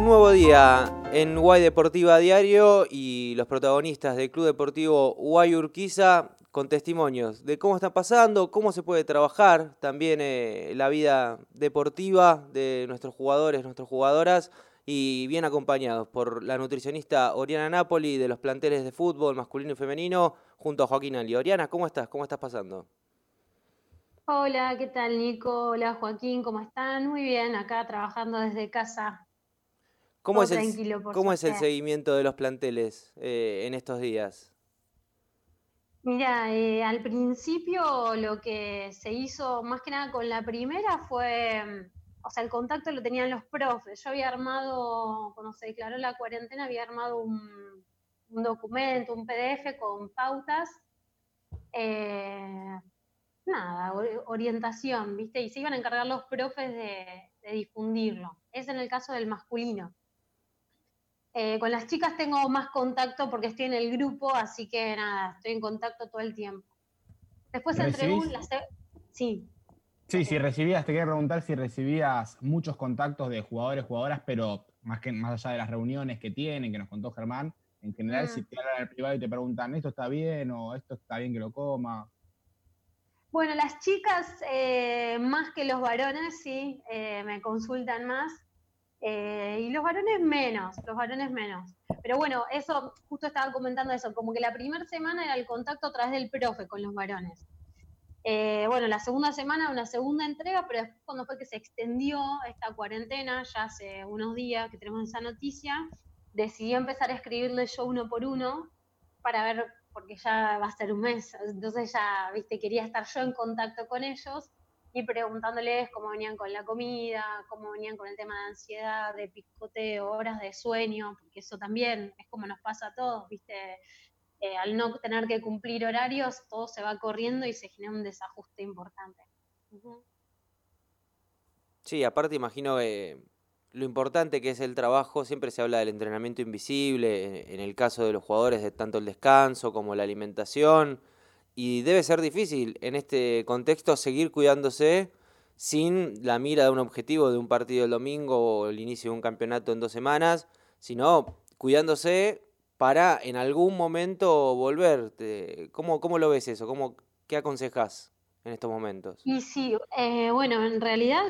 Un nuevo día en Guay Deportiva Diario y los protagonistas del Club Deportivo Guay Urquiza con testimonios de cómo está pasando, cómo se puede trabajar también eh, la vida deportiva de nuestros jugadores, nuestras jugadoras y bien acompañados por la nutricionista Oriana Napoli de los planteles de fútbol masculino y femenino junto a Joaquín Ali. Oriana, ¿cómo estás? ¿Cómo estás pasando? Hola, ¿qué tal Nico? Hola Joaquín, ¿cómo están? Muy bien, acá trabajando desde casa. ¿Cómo, es el, ¿cómo es el, seguimiento de los planteles eh, en estos días? Mira, eh, al principio lo que se hizo más que nada con la primera fue, mm, o sea, el contacto lo tenían los profes. Yo había armado, cuando se declaró la cuarentena, había armado un, documento, un PDF con pautas. Eh, nada, orientación, ¿viste? Y se iban a encargar los profes de, difundirlo. Es en el caso del masculino. Eh, con las chicas tengo más contacto porque estoy en el grupo, así que nada, estoy en contacto todo el tiempo. Después entre un... Sí. Sí, si recibías, te quería preguntar si recibías muchos contactos de jugadores, jugadoras, pero más, que, más allá de las reuniones que tienen, que nos contó Germán, en general, mm. si te hablan al privado y te preguntan, ¿esto está bien o esto está bien que lo coma? Bueno, las chicas, eh, más que los varones, sí, eh, me consultan más. Eh, y los varones menos, los varones menos. Pero bueno, eso, justo estaba comentando eso, como que la primera semana era el contacto a través del profe con los varones. bueno, la segunda semana una segunda entrega, pero después cuando fue que se extendió esta cuarentena, ya hace unos días que tenemos esa noticia, decidí empezar a escribirle yo uno por uno para ver porque ya va a ser un mes, entonces ya, viste, quería estar yo en contacto con ellos y preguntándoles cómo venían con la comida, cómo venían con el tema de ansiedad, de picoteo, horas de sueño, porque eso también es como nos pasa a todos, viste, eh, al no tener que cumplir horarios, todo se va corriendo y se genera un desajuste importante. Sí, aparte imagino que lo importante que es el trabajo, siempre se habla del entrenamiento invisible, en el caso de los jugadores, de tanto el descanso como la alimentación, y debe ser difícil en este contexto seguir cuidándose sin la mira de un objetivo de un partido el domingo o el inicio de un campeonato en dos semanas, sino cuidándose para en algún momento volver. ¿Cómo, cómo lo ves eso? ¿Cómo, ¿Qué aconsejas en estos momentos? Y sí, eh, bueno, en realidad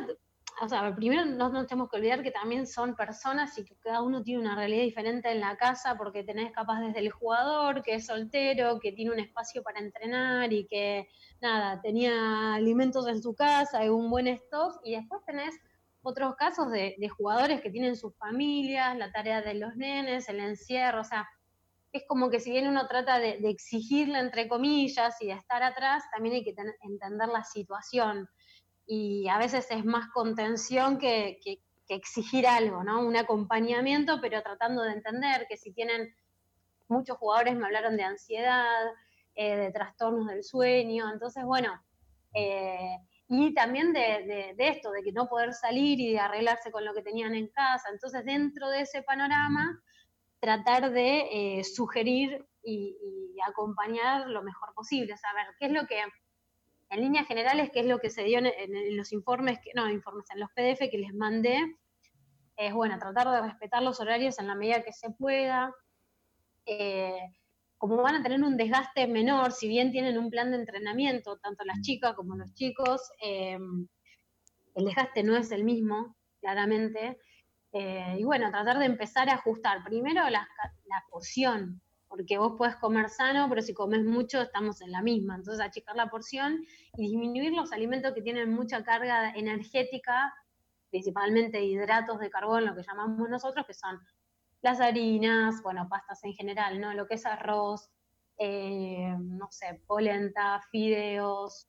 o sea, primero no nos tenemos que olvidar que también son personas y que cada uno tiene una realidad diferente en la casa porque tenés capaz desde el jugador que es soltero, que tiene un espacio para entrenar y que, nada, tenía alimentos en su casa y un buen stock y después tenés otros casos de, jugadores que tienen sus familias, la tarea de los nenes, el encierro, o sea, es como que si bien uno trata de, exigirle entre comillas y de estar atrás, también hay que entender la situación y a veces es más contención que, exigir algo, ¿no? Un acompañamiento, pero tratando de entender que si tienen, muchos jugadores me hablaron de ansiedad, eh, de trastornos del sueño, entonces bueno, eh, y también de, esto, de que no poder salir y de arreglarse con lo que tenían en casa, entonces dentro de ese panorama, tratar de eh, sugerir y, y acompañar lo mejor posible, saber qué es lo que en líneas generales, ¿qué es lo que se dio en, los informes, que, no, informes, en los PDF que les mandé? Es, bueno, tratar de respetar los horarios en la medida que se pueda. Eh, como van a tener un desgaste menor, si bien tienen un plan de entrenamiento, tanto las chicas como los chicos, eh, el desgaste no es el mismo, claramente. Eh, y bueno, tratar de empezar a ajustar primero la, la porción, porque vos podés comer sano, pero si comes mucho estamos en la misma. Entonces, achicar la porción y disminuir los alimentos que tienen mucha carga energética, principalmente hidratos de carbón, lo que llamamos nosotros, que son las harinas, bueno, pastas en general, ¿no? Lo que es arroz, eh, no sé, polenta, fideos,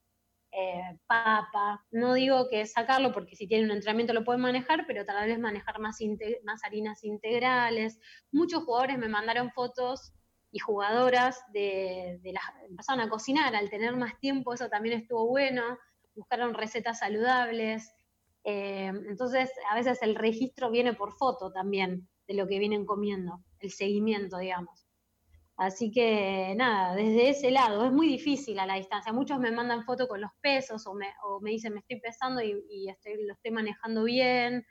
eh, papa. No digo que sacarlo porque si tiene un entrenamiento lo pueden manejar, pero tal vez manejar más, más harinas integrales. Muchos jugadores me mandaron fotos y jugadoras de, empezaron a cocinar, al tener más tiempo eso también estuvo bueno, buscaron recetas saludables, eh, entonces a veces el registro viene por foto también de lo que vienen comiendo, el seguimiento, digamos. Así que nada, desde ese lado es muy difícil a la distancia. Muchos me mandan fotos con los pesos o me, o me dicen me estoy pesando y, estoy, lo estoy manejando bien.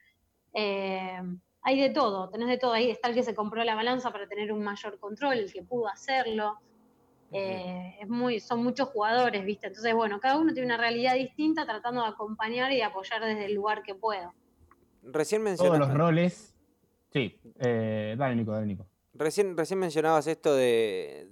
Eh, hay de todo, tenés de todo. Ahí está el que se compró la balanza para tener un mayor control, el que pudo hacerlo. Eh, es muy, son muchos jugadores, ¿viste? Entonces, bueno, cada uno tiene una realidad distinta tratando de acompañar y apoyar desde el lugar que puedo. Recién mencionabas... Todos los roles... Sí, eh, dale Nico, dale Nico. Recién, recién mencionabas esto de,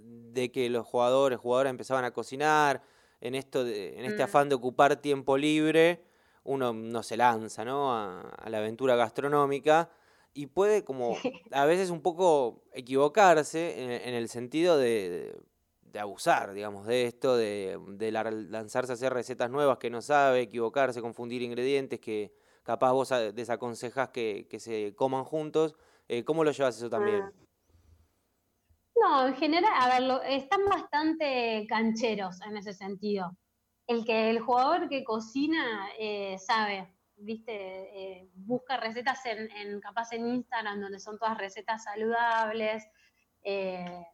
que los jugadores, jugadoras empezaban a cocinar, en, esto en este mm. afán de ocupar tiempo libre, uno no se lanza ¿no? A, la aventura gastronómica y puede como a veces un poco equivocarse en, el sentido de, de, abusar, digamos, de esto, de, de lanzarse a hacer recetas nuevas que no sabe, equivocarse, confundir ingredientes que capaz vos desaconsejas que, que se coman juntos. Eh, ¿Cómo lo llevas eso también? Ah. No, en general, a ver, están bastante cancheros en ese sentido. El que el jugador que cocina eh, sabe, viste, eh, busca recetas en, en, capaz en Instagram donde son todas recetas saludables. Eh,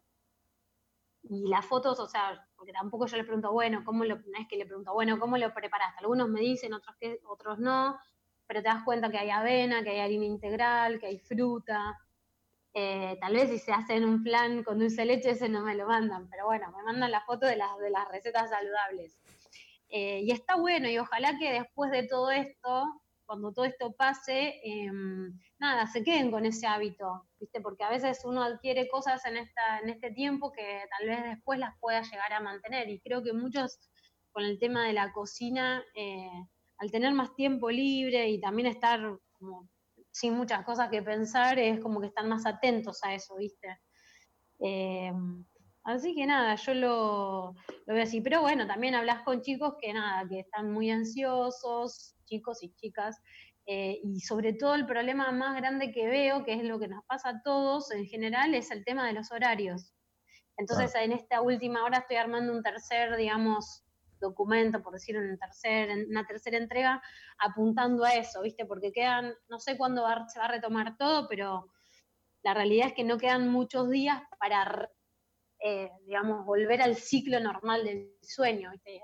y las fotos, o sea, porque tampoco yo le pregunto, bueno, ¿cómo lo, es que le pregunto, bueno, ¿cómo lo preparaste? Algunos me dicen, otros que, otros no, pero te das cuenta que hay avena, que hay harina integral, que hay fruta. Eh, tal vez si se hacen un plan con dulce leche, ese no me lo mandan, pero bueno, me mandan la foto de las, de las recetas saludables. Eh, y está bueno, y ojalá que después de todo esto, cuando todo esto pase, em, nada, se queden con ese hábito, ¿viste? Porque a veces uno adquiere cosas en, esta, en este tiempo que tal vez después las pueda llegar a mantener. Y creo que muchos, con el tema de la cocina, eh, al tener más tiempo libre y también estar como sin muchas cosas que pensar, es como que están más atentos a eso, ¿viste? Eh, así que nada, yo lo, lo, veo así. Pero bueno, también hablas con chicos que nada, que están muy ansiosos, chicos y chicas, eh, y sobre todo el problema más grande que veo, que es lo que nos pasa a todos en general, es el tema de los horarios. Entonces, en esta última hora estoy armando un tercer, digamos, documento, por decir en tercer, una tercera entrega, apuntando a eso, ¿viste? Porque quedan, no sé cuándo se va a retomar todo, pero la realidad es que no quedan muchos días para, eh, digamos, volver al ciclo normal del sueño, ¿viste?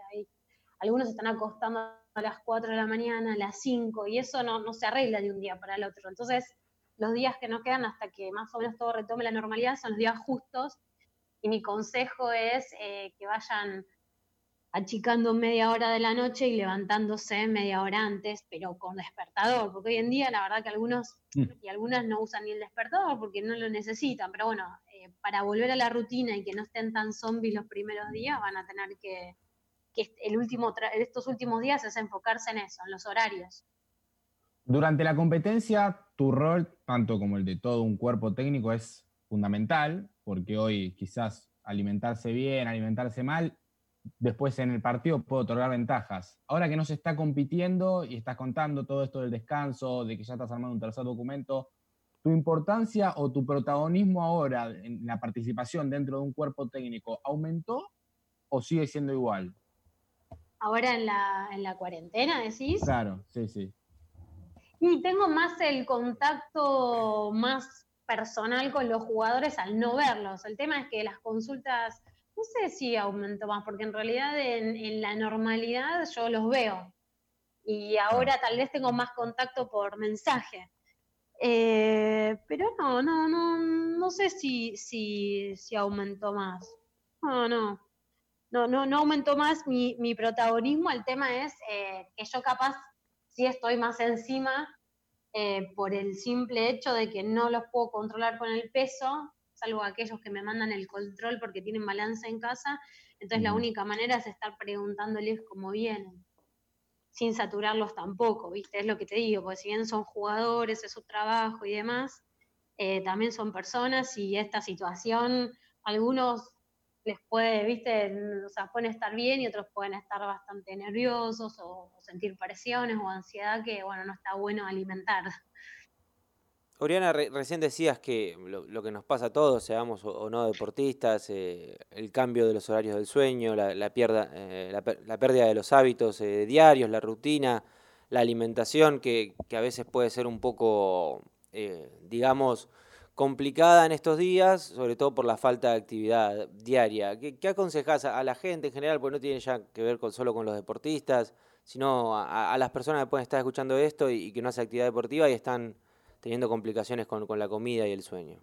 algunos están acostando a las 4 de la mañana, a las 5, y eso no, no se arregla de un día para el otro. Entonces, los días que nos quedan hasta que más o menos todo retome la normalidad son los días justos, y mi consejo es eh, que vayan achicando media hora de la noche y levantándose media hora antes, pero con despertador, porque hoy en día la verdad que algunos mm. y algunas no usan ni el despertador porque no lo necesitan, pero bueno, eh, para volver a la rutina y que no estén tan zombies los primeros días, van a tener que, que el último estos últimos días es enfocarse en eso, en los horarios. Durante la competencia, tu rol, tanto como el de todo un cuerpo técnico, es fundamental, porque hoy quizás alimentarse bien, alimentarse mal, después en el partido puede otorgar ventajas. Ahora que no se está compitiendo y estás contando todo esto del descanso, de que ya estás armando un tercer documento, ¿tu importancia o tu protagonismo ahora en la participación dentro de un cuerpo técnico aumentó o sigue siendo igual? Ahora en la, en la cuarentena, decís. Claro, sí, sí. Y tengo más el contacto más personal con los jugadores al no verlos. El tema es que las consultas no sé si aumentó más, porque en realidad en, la normalidad yo los veo. Y ahora tal vez tengo más contacto por mensaje. Eh, pero no, no, no, no sé si, si, si aumentó más. No, no. No, no, no aumentó más mi, mi protagonismo. El tema es eh, que yo capaz sí estoy más encima eh, por el simple hecho de que no los puedo controlar con el peso salvo aquellos que me mandan el control porque tienen balanza en casa. Entonces la única manera es estar preguntándoles cómo vienen, sin saturarlos tampoco, ¿viste? Es lo que te digo, porque si bien son jugadores, es su trabajo y demás, eh, también son personas y esta situación, algunos les puede, ¿viste? O sea, pueden estar bien y otros pueden estar bastante nerviosos o, o sentir presiones o ansiedad que, bueno, no está bueno alimentar. Oriana, recién decías que lo, que nos pasa a todos, seamos o, no deportistas, eh, el cambio de los horarios del sueño, la, la, eh, la, pérdida de los hábitos eh, diarios, la rutina, la alimentación, que, a veces puede ser un poco, digamos, complicada en estos días, sobre todo por la falta de actividad diaria. ¿Qué, qué aconsejas a, la gente en general? Porque no tiene ya que ver con, solo con los deportistas, sino a, las personas que pueden estar escuchando esto y, y que no hacen actividad deportiva y están teniendo complicaciones con, la comida y el sueño?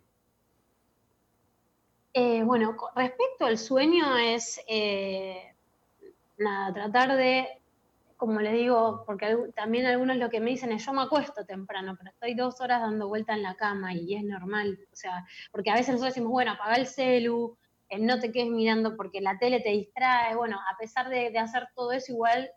Eh, bueno, respecto al sueño es, eh, nada, tratar de, como les digo, porque también algunos lo que me dicen es, yo me acuesto temprano, pero estoy dos horas dando vuelta en la cama y es normal, o sea, porque a veces nosotros decimos, bueno, apaga el celu, eh, no te quedes mirando porque la tele te distrae, bueno, a pesar de, hacer todo eso, igual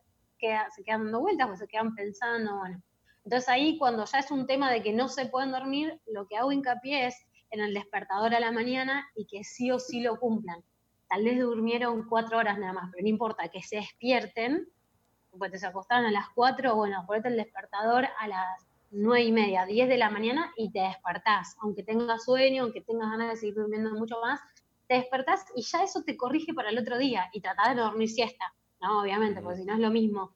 se quedan dando vueltas, pues se quedan pensando, bueno. Entonces ahí cuando ya es un tema de que no se pueden dormir, lo que hago hincapié es en el despertador a la mañana y que sí o sí lo cumplan. Tal vez durmieron cuatro horas nada más, pero no importa, que se despierten, pues se acostaron a las cuatro, bueno, ponete el despertador a las nueve y media, diez de la mañana y te despertás, aunque tengas sueño, aunque tengas ganas de seguir durmiendo mucho más, te despertás y ya eso te corrige para el otro día y tratás de dormir siesta, ¿no? Obviamente, porque si no es lo mismo.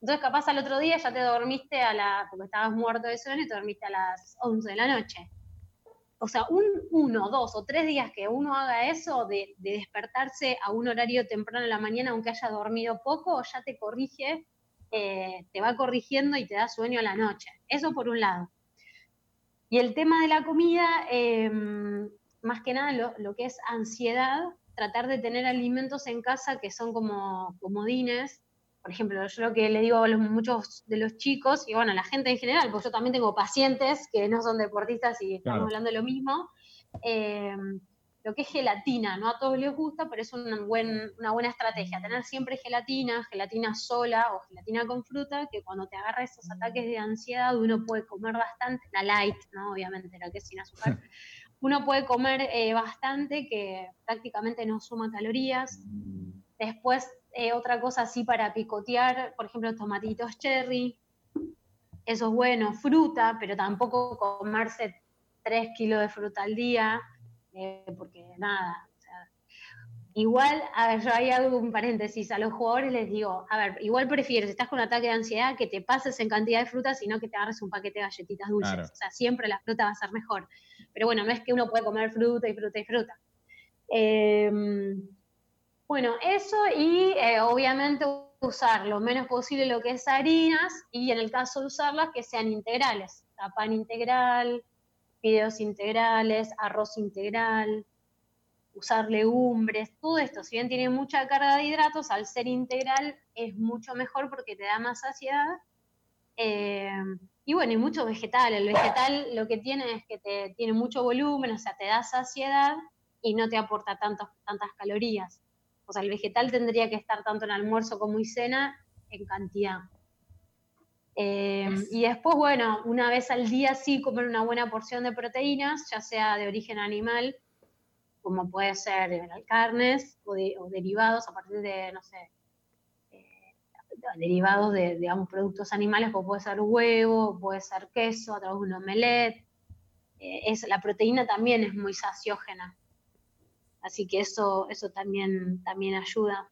Entonces, capaz al otro día ya te dormiste a la, porque estabas muerto de sueño y te dormiste a las 11 de la noche. O sea, un uno, dos o tres días que uno haga eso de, despertarse a un horario temprano en la mañana, aunque haya dormido poco, ya te corrige, eh, te va corrigiendo y te da sueño a la noche. Eso por un lado. Y el tema de la comida, em, más que nada lo, que es ansiedad, tratar de tener alimentos en casa que son como comodines. Por ejemplo, yo lo que le digo a los, muchos de los chicos, y bueno, a la gente en general, porque yo también tengo pacientes que no son deportistas y estamos hablando de lo mismo, eh, lo que es gelatina, no a todos les gusta, pero es una, una buena estrategia, tener siempre gelatina, gelatina sola o gelatina con fruta, que cuando te agarra esos ataques de ansiedad uno puede comer bastante, la light, ¿no? Obviamente, la que es sin azúcar, uno puede comer eh, bastante, que prácticamente no suma calorías. Después, eh, otra cosa así para picotear, por ejemplo, tomatitos cherry. Eso es bueno, fruta, pero tampoco comerse 3 kilos de fruta al día, eh, porque nada, Igual, a ver, yo hay algo, un paréntesis, a los jugadores les digo, a ver, igual prefiero, si estás con un ataque de ansiedad, que te pases en cantidad de frutas, sino que te agarres un paquete de galletitas dulces. O sea, siempre la fruta va a ser mejor. Pero bueno, no es que uno puede comer fruta y fruta y fruta. Em, bueno, eso y eh, obviamente usar lo menos posible lo que es harinas y en el caso de usarlas que sean integrales. pan integral, fideos integrales, arroz integral, usar legumbres, todo esto, si bien tiene mucha carga de hidratos, al ser integral es mucho mejor porque te da más saciedad. Eh, y bueno, y mucho vegetal. El vegetal lo que tiene es que te, tiene mucho volumen, o sea, te da saciedad y no te aporta tantas calorías. O sea, el vegetal tendría que estar tanto en almuerzo como en cena en cantidad. Eh, y después, bueno, una vez al día sí comer una buena porción de proteínas, ya sea de origen animal como puede ser eh, carnes o, derivados a partir de, no sé, eh, derivados de, digamos, productos animales, como puede ser huevo, puede ser queso, a través de un omelette. Eh, es, la proteína también es muy saciógena. Así que eso, eso también, también ayuda.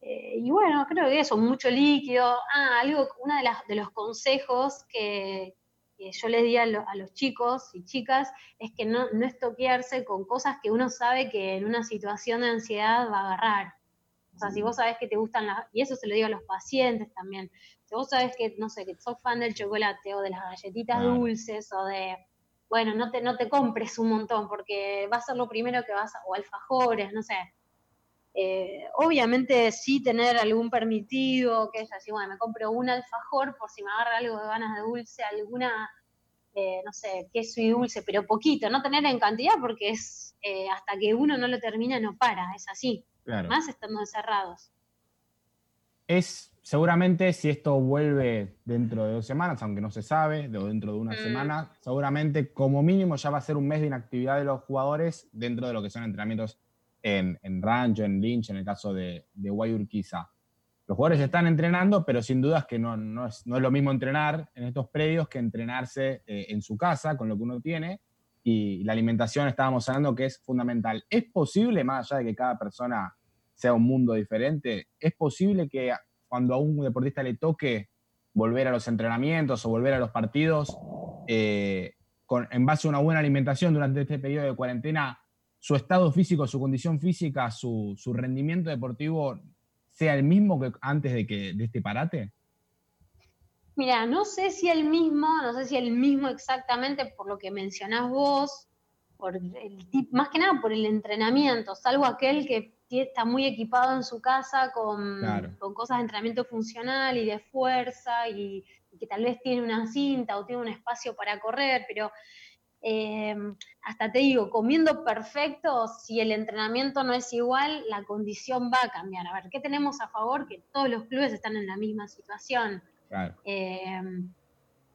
y bueno, creo que eso, mucho líquido. Ah, algo, uno de, de los consejos que, que yo les di a, los chicos y chicas es que no, no estoquearse con cosas que uno sabe que en una situación de ansiedad va a agarrar. O sea, si vos sabés que te gustan las, y eso se lo digo a los pacientes también, si vos sabés que, no sé, que sos fan del chocolate o de las galletitas dulces o de, bueno, no te, no te compres un montón porque va a ser lo primero que vas a, o alfajores, no sé. Eh, obviamente sí tener algún permitido, que es así, bueno, me compro un alfajor por si me agarra algo de ganas de dulce, alguna, eh, no sé, queso y dulce, pero poquito, no tener en cantidad porque es eh, hasta que uno no lo termina no para, es así, más estando encerrados. Es seguramente si esto vuelve dentro de dos semanas, aunque no se sabe, o dentro de una mm. semana, seguramente como mínimo ya va a ser un mes de inactividad de los jugadores dentro de lo que son entrenamientos en, en Rancho, en Lynch, en el caso de, de Guayurquiza. Los jugadores están entrenando, pero sin dudas que no, no, es, no es lo mismo entrenar en estos predios que entrenarse eh, en su casa con lo que uno tiene. Y la alimentación estábamos hablando que es fundamental. ¿Es posible, más allá de que cada persona sea un mundo diferente, es posible que cuando a un deportista le toque volver a los entrenamientos o volver a los partidos, eh, con, en base a una buena alimentación durante este periodo de cuarentena, su estado físico, su condición física, su, rendimiento deportivo sea el mismo que antes de, que, de este parate? Mira, no sé si el mismo, no sé si el mismo exactamente por lo que mencionás vos, por el más que nada por el entrenamiento, salvo aquel que está muy equipado en su casa con, con cosas de entrenamiento funcional y de fuerza y, que tal vez tiene una cinta o tiene un espacio para correr, pero eh, hasta te digo, comiendo perfecto, si el entrenamiento no es igual, la condición va a cambiar. A ver, ¿qué tenemos a favor? Que todos los clubes están en la misma situación. Eh,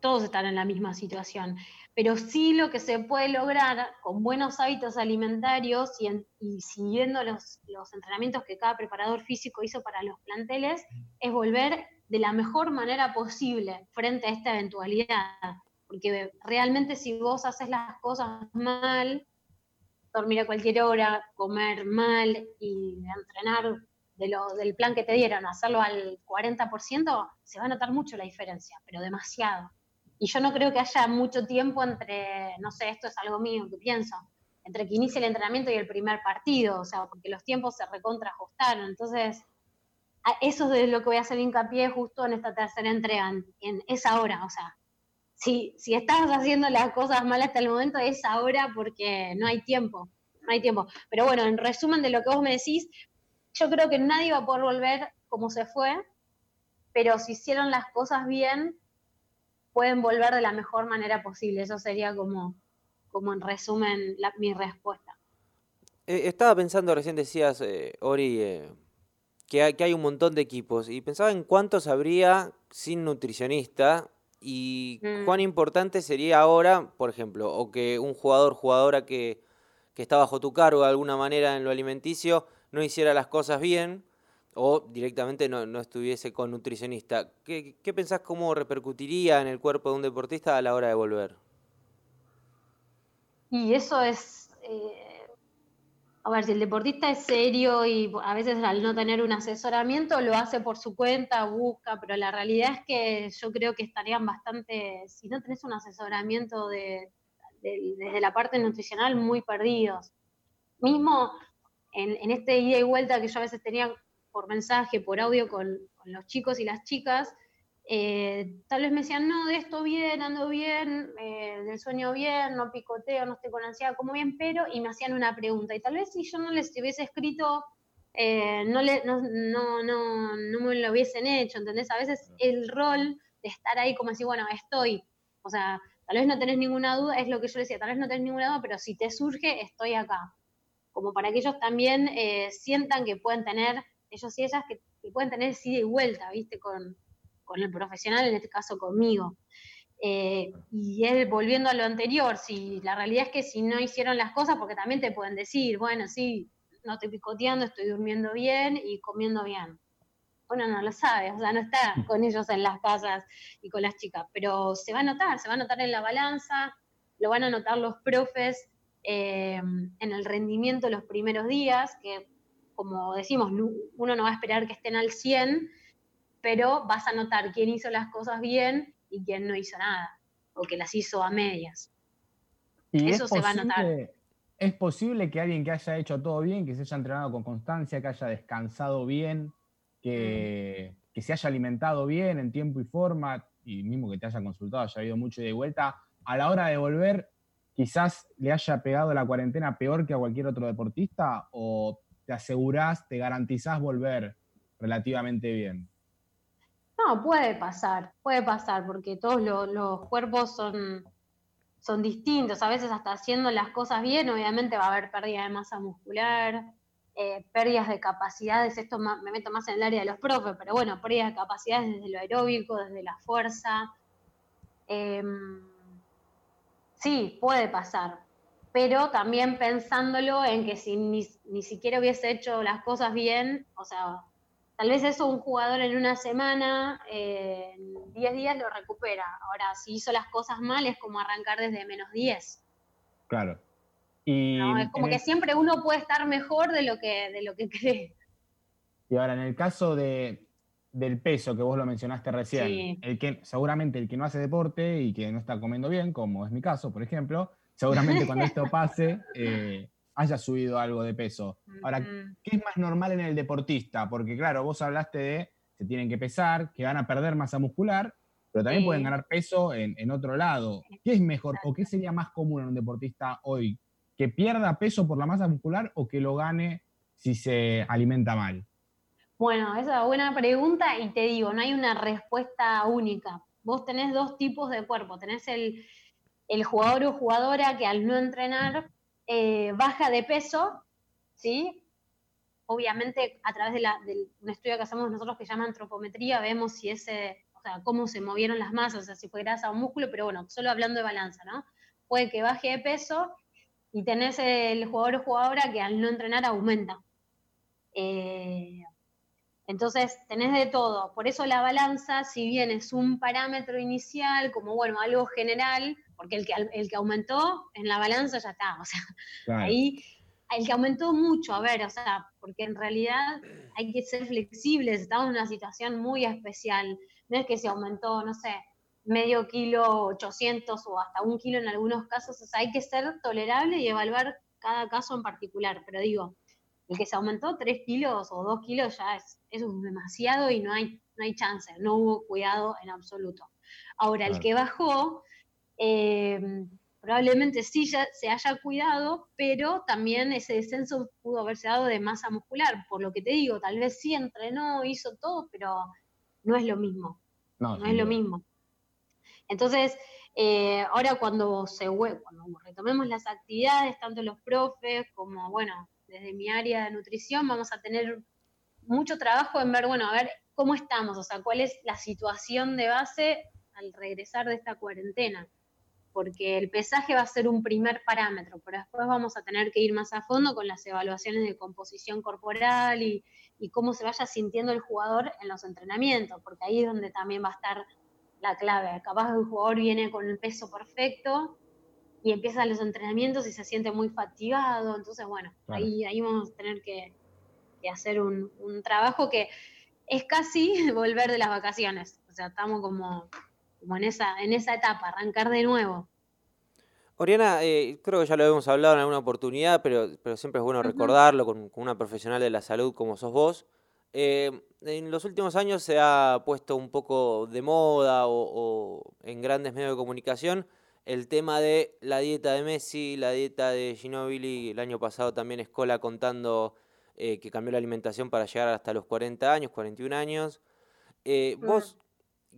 todos están en la misma situación. Pero sí lo que se puede lograr con buenos hábitos alimentarios y, siguiendo los, entrenamientos que cada preparador físico hizo para los planteles, es volver de la mejor manera posible frente a esta eventualidad. Porque realmente si vos haces las cosas mal, dormir a cualquier hora, comer mal y entrenar del plan que te dieron, hacerlo al 40%, se va a notar mucho la diferencia, pero demasiado. Y yo no creo que haya mucho tiempo entre, no sé, esto es algo mío que pienso, entre que inicie el entrenamiento y el primer partido, o sea, porque los tiempos se recontrajustaron. Entonces, eso es lo que voy a hacer hincapié justo en esta tercera entrega, en, esa hora, o sea, si, si estás haciendo las cosas mal hasta el momento, es ahora porque no hay tiempo, no hay tiempo. Pero bueno, en resumen de lo que vos me decís, yo creo que nadie va a poder volver como se fue, pero si hicieron las cosas bien, pueden volver de la mejor manera posible. Eso sería como, como en resumen mi respuesta. Eh, estaba pensando, recién decías, eh, Ori, eh, que, hay, que hay un montón de equipos y pensaba en cuántos habría sin nutricionista y mm. cuán importante sería ahora, por ejemplo, o que un jugador, jugadora que, que está bajo tu cargo de alguna manera en lo alimenticio, no hiciera las cosas bien o directamente no, estuviese con nutricionista. ¿Qué, ¿Qué, pensás cómo repercutiría en el cuerpo de un deportista a la hora de volver? Y eso es, eh, a ver, si el deportista es serio y a veces al no tener un asesoramiento lo hace por su cuenta, busca, pero la realidad es que yo creo que estarían bastante, si no tenés un asesoramiento de, desde la parte nutricional, muy perdidos. Mismo en, este ida y vuelta que yo a veces tenía por mensaje, por audio con, los chicos y las chicas, eh, tal vez me decían, no, de esto bien, ando bien, eh, del sueño bien, no picoteo, no estoy con ansiedad, como bien, pero, y me hacían una pregunta. Y tal vez si yo no les hubiese escrito, eh, no, le, no, no, no, no, me lo hubiesen hecho, ¿entendés? A veces el rol de estar ahí como decir, bueno, estoy, o sea, tal vez no tenés ninguna duda, es lo que yo decía, tal vez no tenés ninguna duda, pero si te surge, estoy acá como para que ellos también sientan que pueden tener, ellos y ellas, que, pueden tener ida y vuelta, ¿viste? Con, el profesional, en este caso conmigo. Eh, y él, volviendo a lo anterior, si la realidad es que si no hicieron las cosas, porque también te pueden decir, bueno, sí, no estoy picoteando, estoy durmiendo bien y comiendo bien. Uno no lo sabe, o sea, no está con ellos en las casas y con las chicas, pero se va a notar, se va a notar en la balanza, lo van a notar los profes, eh, en el rendimiento los primeros días, que como decimos, uno no va a esperar que estén al 100, pero vas a notar quién hizo las cosas bien y quién no hizo nada, o que las hizo a medias. Eso se va a notar. ¿Es posible que alguien que haya hecho todo bien, que se haya entrenado con constancia, que haya descansado bien, que, mm. que se haya alimentado bien en tiempo y forma, y mismo que te haya consultado, haya ido mucho de vuelta, a la hora de volver quizás le haya pegado la cuarentena peor que a cualquier otro deportista o te asegurás, te garantizás volver relativamente bien? No, puede pasar, puede pasar, porque todos los, cuerpos son, son distintos. A veces hasta haciendo las cosas bien, obviamente va a haber pérdida de masa muscular, eh, pérdidas de capacidades, esto me meto más en el área de los profes, pero bueno, pérdidas de capacidades desde lo aeróbico, desde la fuerza. Em, sí, puede pasar, pero también pensándolo en que si ni, siquiera hubiese hecho las cosas bien, o sea, tal vez eso un jugador en una semana, eh, en 10 días lo recupera. Ahora, si hizo las cosas mal, es como arrancar desde menos 10. Claro. Y es como que siempre uno puede estar mejor de lo que, de lo que cree. Y ahora, en el caso de, del peso que vos lo mencionaste recién, el que, seguramente el que no hace deporte y que no está comiendo bien, como es mi caso, por ejemplo, seguramente cuando esto pase eh, haya subido algo de peso. Ahora, ¿qué es más normal en el deportista? Porque claro, vos hablaste de se tienen que pesar, que van a perder masa muscular, pero también pueden ganar peso en, otro lado. ¿Qué es mejor o qué sería más común en un deportista hoy? ¿Que pierda peso por la masa muscular o que lo gane si se alimenta mal? Bueno, esa es una buena pregunta y te digo, no hay una respuesta única. Vos tenés dos tipos de cuerpo. Tenés el, jugador o jugadora que al no entrenar eh, baja de peso, ¿sí? Obviamente a través de, de, un estudio que hacemos nosotros que se llama antropometría, vemos si ese sea, cómo se movieron las masas, o sea, si fue grasa o músculo, pero bueno, solo hablando de balanza, ¿no? Puede que baje de peso y tenés el jugador o jugadora que al no entrenar aumenta. Eh, entonces, tenés de todo. Por eso la balanza, si bien es un parámetro inicial, como bueno, algo general, porque el que, el que aumentó en la balanza ya está. O sea, ahí el que aumentó mucho, a ver, o sea, porque en realidad hay que ser flexibles, estamos en una situación muy especial. No es que se aumentó, no sé, medio kilo, 800 o hasta un kilo en algunos casos, o sea, hay que ser tolerable y evaluar cada caso en particular, pero digo, el que se aumentó 3 kilos o 2 kilos ya es, es demasiado y no hay, no hay chance, no hubo cuidado en absoluto. Ahora, el que bajó, eh, probablemente sí ya se haya cuidado, pero también ese descenso pudo haberse dado de masa muscular, por lo que te digo, tal vez sí entrenó, hizo todo, pero no es lo mismo. No, es lo mismo. Entonces, eh, ahora cuando se cuando retomemos las actividades, tanto los profes como, bueno, desde mi área de nutrición, vamos a tener mucho trabajo en ver, bueno, a ver cómo estamos, o sea, cuál es la situación de base al regresar de esta cuarentena porque el pesaje va a ser un primer parámetro, pero después vamos a tener que ir más a fondo con las evaluaciones de composición corporal y, cómo se vaya sintiendo el jugador en los entrenamientos, porque ahí es donde también va a estar la clave. Capaz el jugador viene con el peso perfecto y empieza los entrenamientos y se siente muy fatigado, entonces bueno, ahí, ahí vamos a tener que, hacer un, un trabajo que es casi volver de las vacaciones, o sea, estamos como como en esa, en esa etapa, arrancar de nuevo. Oriana, eh, creo que ya lo hemos hablado en alguna oportunidad, pero, pero siempre es bueno recordarlo con, una profesional de la salud como sos vos. Eh, en los últimos años se ha puesto un poco de moda o, en grandes medios de comunicación el tema de la dieta de Messi, la dieta de Ginobili, el año pasado también Escola contando eh, que cambió la alimentación para llegar hasta los 40 años, 41 años. ¿Vos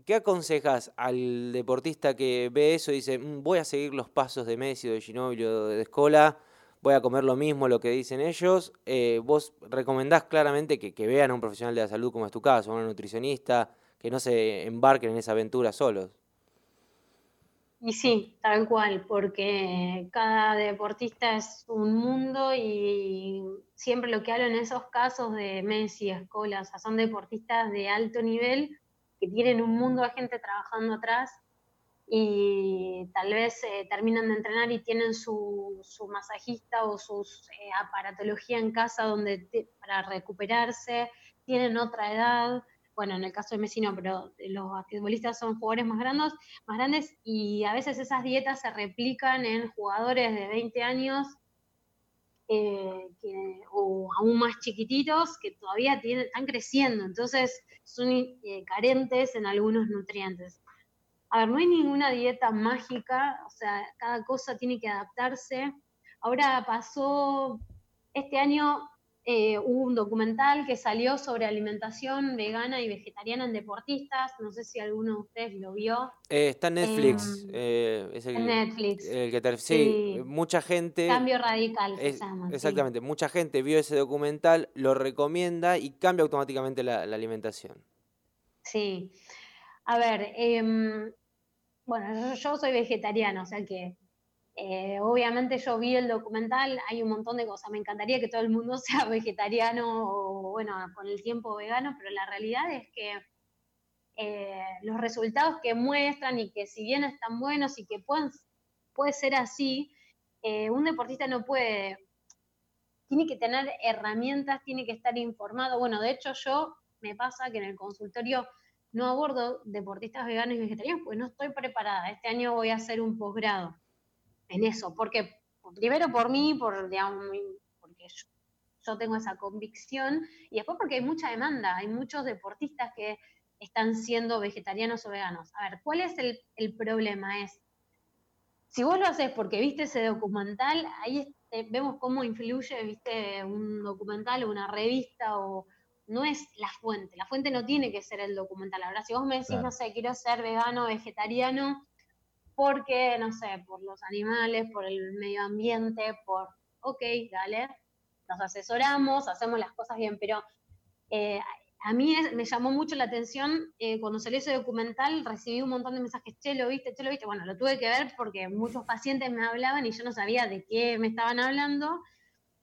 ¿Qué aconsejas al deportista que ve eso y dice, mm, voy a seguir los pasos de Messi de Ginobili o de Escola, voy a comer lo mismo, lo que dicen ellos? Eh, ¿Vos recomendás claramente que, vean a un profesional de la salud como es tu caso, a un nutricionista, que no se embarquen en esa aventura solos? Y sí, tal cual, porque cada deportista es un mundo y siempre lo que hablo en esos casos de Messi, Escola, o sea, son deportistas de alto nivel tienen un mundo de gente trabajando atrás y tal vez eh, terminan de entrenar y tienen su, su masajista o su eh, aparatología en casa donde para recuperarse, tienen otra edad, bueno, en el caso de Messi no, pero los basquetbolistas son jugadores más grandes, más grandes y a veces esas dietas se replican en jugadores de 20 años eh, o aún más chiquititos que todavía están creciendo, entonces son eh, carentes en algunos nutrientes. A ver, no hay ninguna dieta mágica, o sea, cada cosa tiene que adaptarse. Ahora pasó, este año eh, hubo un documental que salió sobre alimentación vegana y vegetariana en deportistas. No sé si alguno de ustedes lo vio. Eh, está en Netflix. Em, eh, en Netflix. sí, mucha gente. Cambio radical. exactamente, mucha gente vio ese documental, lo recomienda y cambia automáticamente la, alimentación. Sí. A ver, em, bueno, yo soy vegetariana, o sea que eh, obviamente yo vi el documental, hay un montón de cosas, me encantaría que todo el mundo sea vegetariano o bueno, con el tiempo vegano, pero la realidad es que eh, los resultados que muestran y que si bien están buenos y que pueden, puede ser así, eh, un deportista no puede, tiene que tener herramientas, tiene que estar informado. Bueno, de hecho yo me pasa que en el consultorio no abordo deportistas veganos y vegetarianos, pues no estoy preparada. Este año voy a hacer un posgrado en eso, porque primero por mí, por, digamos, porque yo, tengo esa convicción, y después porque hay mucha demanda, hay muchos deportistas que están siendo vegetarianos o veganos. A ver, ¿cuál es el, el problema? Es, si vos lo haces porque viste ese documental, ahí este, vemos cómo influye, viste, un documental o una revista o no es la fuente. La fuente no tiene que ser el documental. Ahora, si vos me decís, no sé, quiero ser vegano, vegetariano, porque, no sé, por los animales, por el medio ambiente, por, ok, dale, nos asesoramos, hacemos las cosas bien, pero eh, a mí me llamó mucho la atención eh, cuando salió ese documental, recibí un montón de mensajes, che, lo viste, che, lo viste. Bueno, lo tuve que ver porque muchos pacientes me hablaban y yo no sabía de qué me estaban hablando.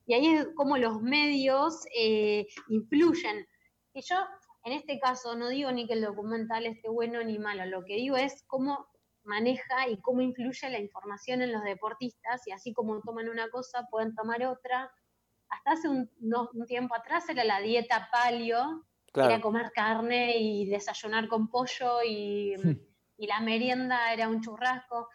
Y ahí es como los medios eh, influyen. Y yo, en este caso, no digo ni que el documental esté bueno ni malo, lo que digo es cómo maneja y cómo influye la información en los deportistas y así como toman una cosa, pueden tomar otra. Hasta hace un, tiempo atrás era la dieta palio, era comer carne y desayunar con pollo y, y, la merienda era un churrasco.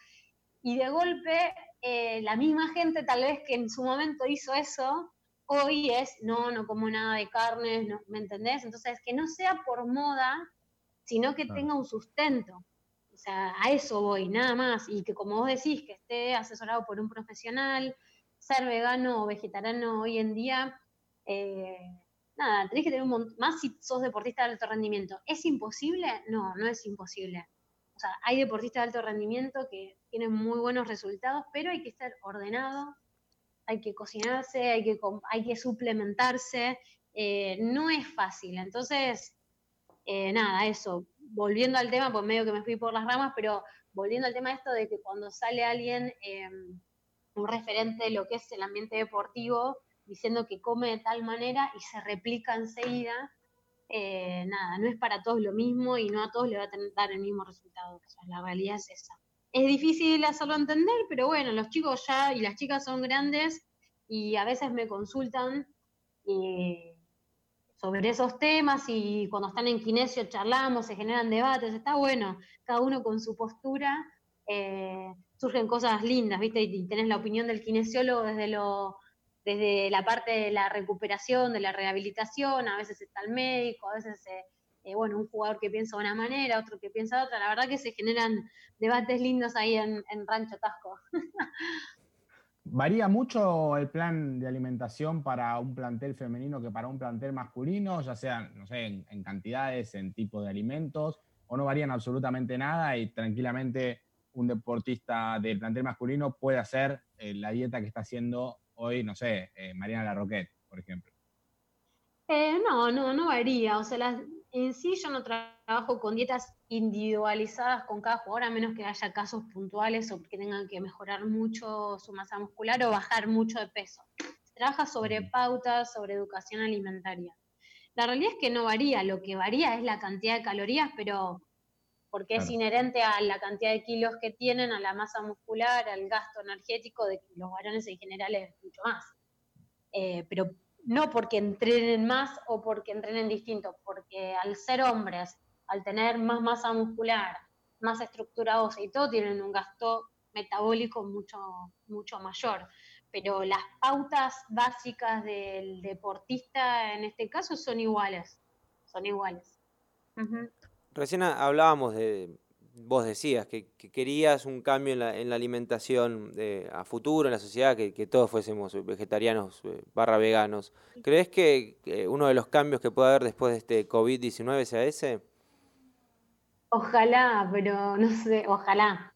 Y de golpe, eh, la misma gente tal vez que en su momento hizo eso, hoy es, no, no como nada de carne, no, ¿me entendés? Entonces, que no sea por moda, sino que tenga un sustento. O sea, a eso voy, nada más. Y que como vos decís, que esté asesorado por un profesional, ser vegano o vegetariano hoy en día, eh, nada, tenés que tener un montón, más si sos deportista de alto rendimiento. ¿Es imposible? No, no es imposible. O sea, hay deportistas de alto rendimiento que tienen muy buenos resultados, pero hay que estar ordenado, hay que cocinarse, hay que, hay que suplementarse, eh, no es fácil. Entonces, eh, nada, eso, volviendo al tema, pues medio que me fui por las ramas, pero volviendo al tema esto de que cuando sale alguien, em, un referente de lo que es el ambiente deportivo, diciendo que come de tal manera y se replica enseguida, eh, nada, no es para todos lo mismo y no a todos le va a dar el mismo resultado. la realidad es esa es difícil hacerlo entender, pero bueno, los chicos ya y las chicas son grandes y a veces me consultan eh, sobre esos temas y cuando están en kinesio charlamos, se generan debates, está bueno, cada uno con su postura, eh, surgen cosas lindas, ¿viste? Y, tenés la opinión del kinesiólogo desde lo desde la parte de la recuperación, de la rehabilitación, a veces está el médico, a veces se eh, bueno, un jugador que piensa de una manera, otro que piensa de otra. La verdad que se generan debates lindos ahí en, Rancho Tasco. ¿Varía mucho el plan de alimentación para un plantel femenino que para un plantel masculino, ya sea, no sé, en, cantidades, en tipo de alimentos, o no varían absolutamente nada y tranquilamente un deportista del plantel masculino puede hacer eh, la dieta que está haciendo hoy, no sé, eh, Mariana Larroquette, por ejemplo? no, no, no varía. O sea, en sí yo no trabajo con dietas individualizadas con cada jugador, a menos que haya casos puntuales o que tengan que mejorar mucho su masa muscular o bajar mucho de peso. Se trabaja sobre pautas, sobre educación alimentaria. La realidad es que no varía, lo que varía es la cantidad de calorías, pero porque es inherente a la cantidad de kilos que tienen, a la masa muscular, al gasto energético de los varones en general es mucho más. Eh, pero no porque entrenen más o porque entrenen distinto, porque al ser hombres, al tener más masa muscular, más estructura ósea y todo, tienen un gasto metabólico mucho, mucho mayor. Pero las pautas básicas del deportista en este caso son iguales, son iguales. Recién hablábamos de, vos decías que, querías un cambio en la, en la alimentación a futuro, en la sociedad, que, todos fuésemos vegetarianos eh, barra veganos. ¿Crees que uno de los cambios que puede haber después de este COVID-19 sea ese? Ojalá, pero no sé, ojalá.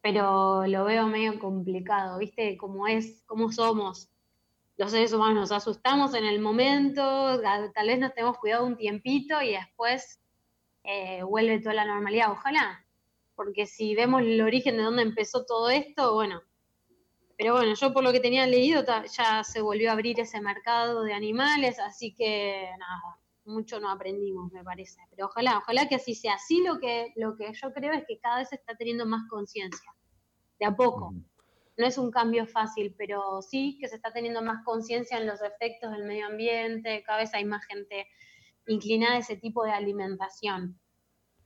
Pero lo veo medio complicado, ¿viste? Cómo es, cómo somos los seres humanos. Nos asustamos en el momento, tal vez nos tenemos cuidado un tiempito y después eh, vuelve toda la normalidad. Ojalá, porque si vemos el origen de dónde empezó todo esto, bueno. Pero bueno, yo por lo que tenía leído ya se volvió a abrir ese mercado de animales, así que nada, mucho no aprendimos, me parece. Pero ojalá, ojalá que así sea. Así lo que, lo que yo creo es que cada vez se está teniendo más conciencia, de a poco. No es un cambio fácil, pero sí que se está teniendo más conciencia en los efectos del medio ambiente, cada vez hay más gente inclinada a ese tipo de alimentación.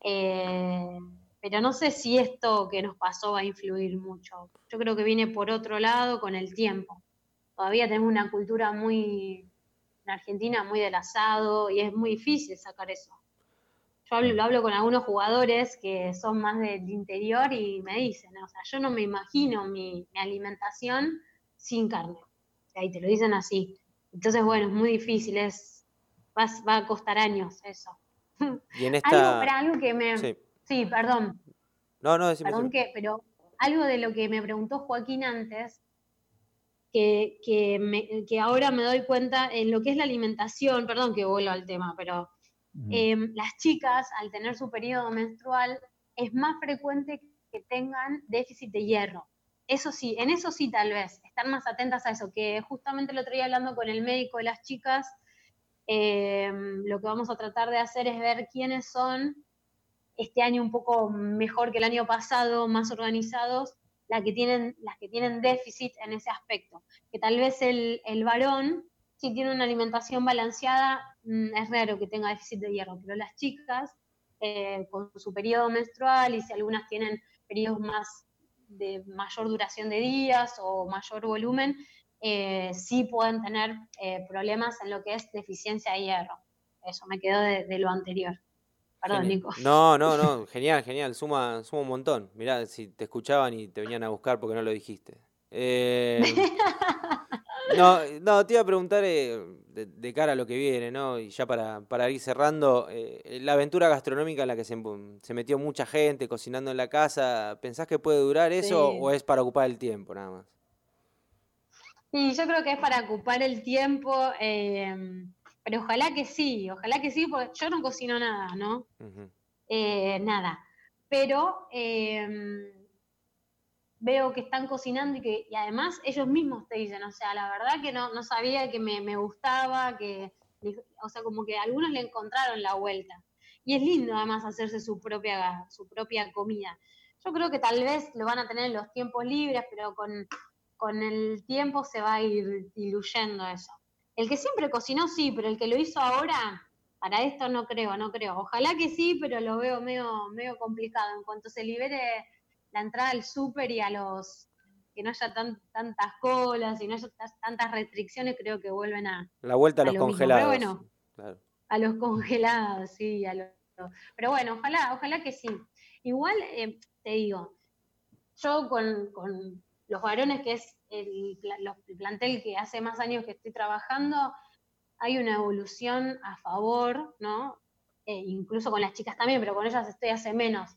Eh, pero no sé si esto que nos pasó va a influir mucho. Yo creo que viene por otro lado con el tiempo. Todavía tenemos una cultura muy, en Argentina, muy del asado y es muy difícil sacar eso. yo hablo, lo hablo con algunos jugadores que son más del interior y me dicen, o sea, yo no me imagino mi, alimentación sin carne. Y te lo dicen así. Entonces, bueno, es muy difícil, es, va, va a costar años eso. Y en esta... algo, algo que me... Sí. perdón. No, no, Perdón que, pero algo de lo que me preguntó Joaquín antes, que, que, ahora me doy cuenta en lo que es la alimentación, perdón que vuelvo al tema, pero em, las chicas al tener su periodo menstrual es más frecuente que tengan déficit de hierro. Eso sí, en eso sí tal vez, estar más atentas a eso, que justamente el otro día hablando con el médico de las chicas, em, lo que vamos a tratar de hacer es ver quiénes son este año un poco mejor que el año pasado, más organizados, las que tienen, las que tienen déficit en ese aspecto. Que tal vez el, varón, si tiene una alimentación balanceada, mm, es raro que tenga déficit de hierro, pero las chicas, eh, con su periodo menstrual y si algunas tienen periodos más de mayor duración de días o mayor volumen, eh, sí pueden tener eh, problemas en lo que es deficiencia de hierro. Eso me quedó de lo anterior. Perdón, Nico. No, no, no, genial, genial, suma, suma un montón. Mirá, si te escuchaban y te venían a buscar porque no lo dijiste. Eh, no, no, te iba a preguntar eh, de, cara a lo que viene, ¿no? Y ya para, para ir cerrando, eh, la aventura gastronómica en la que se, metió mucha gente cocinando en la casa, ¿pensás que puede durar eso o es para ocupar el tiempo nada más? Sí, yo creo que es para ocupar el tiempo. Pero ojalá que sí, ojalá que sí, porque yo no cocino nada, ¿no? Eh, nada. Pero em, veo que están cocinando y que y además ellos mismos te dicen, o sea, la verdad que no, no sabía que me, gustaba, que, o sea, como que algunos le encontraron la vuelta. Y es lindo además hacerse su propia, su propia comida. Yo creo que tal vez lo van a tener en los tiempos libres, pero con, con el tiempo se va a ir diluyendo eso. El que siempre cocinó, sí, pero el que lo hizo ahora, para esto no creo, no creo. Ojalá que sí, pero lo veo medio, medio complicado. En cuanto se libere la entrada al súper y a los que no haya tantas colas y no haya tantas restricciones, creo que vuelven a... La vuelta a, los congelados. Pero bueno, a los congelados, sí. pero bueno, ojalá, ojalá que sí. Igual, eh, te digo, yo con, con los varones, que es el, plantel que hace más años que estoy trabajando, hay una evolución a favor, ¿no? Eh, incluso con las chicas también, pero con ellas estoy hace menos,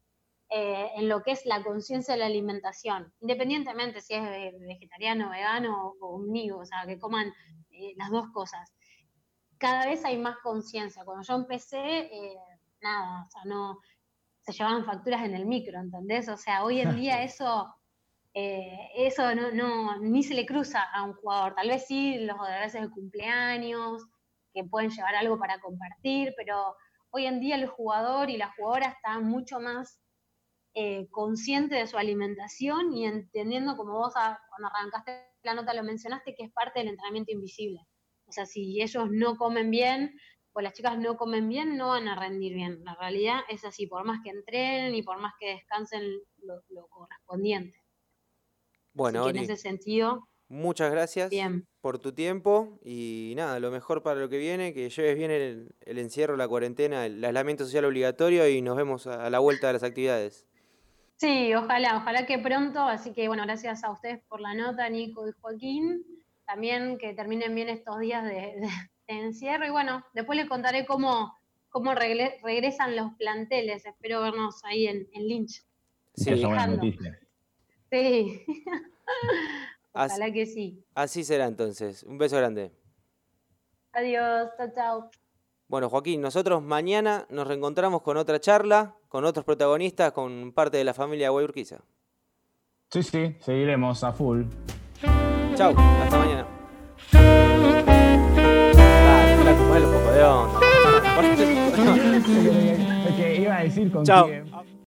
eh, en lo que es la conciencia de la alimentación, independientemente si es vegetariano, vegano o omnívoro, o sea, que coman eh, las dos cosas. Cada vez hay más conciencia. Cuando yo empecé, nada, o sea, no se llevaban facturas en el micro, ¿entendés? O sea, hoy en día eso eh, eso no, no, ni se le cruza a un jugador. Tal vez sí los veces de cumpleaños, que pueden llevar algo para compartir, pero hoy en día el jugador y la jugadora están mucho más eh, consciente de su alimentación y entendiendo, como vos cuando arrancaste la nota lo mencionaste, que es parte del entrenamiento invisible. O sea, si ellos no comen bien o las chicas no comen bien, no van a rendir bien. La realidad es así, por más que entrenen y por más que descansen lo correspondiente. Bueno, en ese sentido. Muchas gracias por tu tiempo y nada, lo mejor para lo que viene, que lleves bien el, encierro, la cuarentena, el aislamiento social obligatorio y nos vemos a, la vuelta de las actividades. Sí, ojalá, ojalá que pronto. Así que bueno, gracias a ustedes por la nota, Nico y Joaquín. También que terminen bien estos días de, encierro. Y bueno, después les contaré cómo, cómo regresan los planteles. Espero vernos ahí en, Lynch. Sí, Sí. Ojalá que sí. Así será entonces. Un beso grande. Adiós, chao, chao. Bueno, Joaquín, nosotros mañana nos reencontramos con otra charla, con otros protagonistas, con parte de la familia Guayurquiza. Sí, sí, seguiremos a full. Chao, hasta mañana. Dale, los poco de onda. que iba a decir con Chao.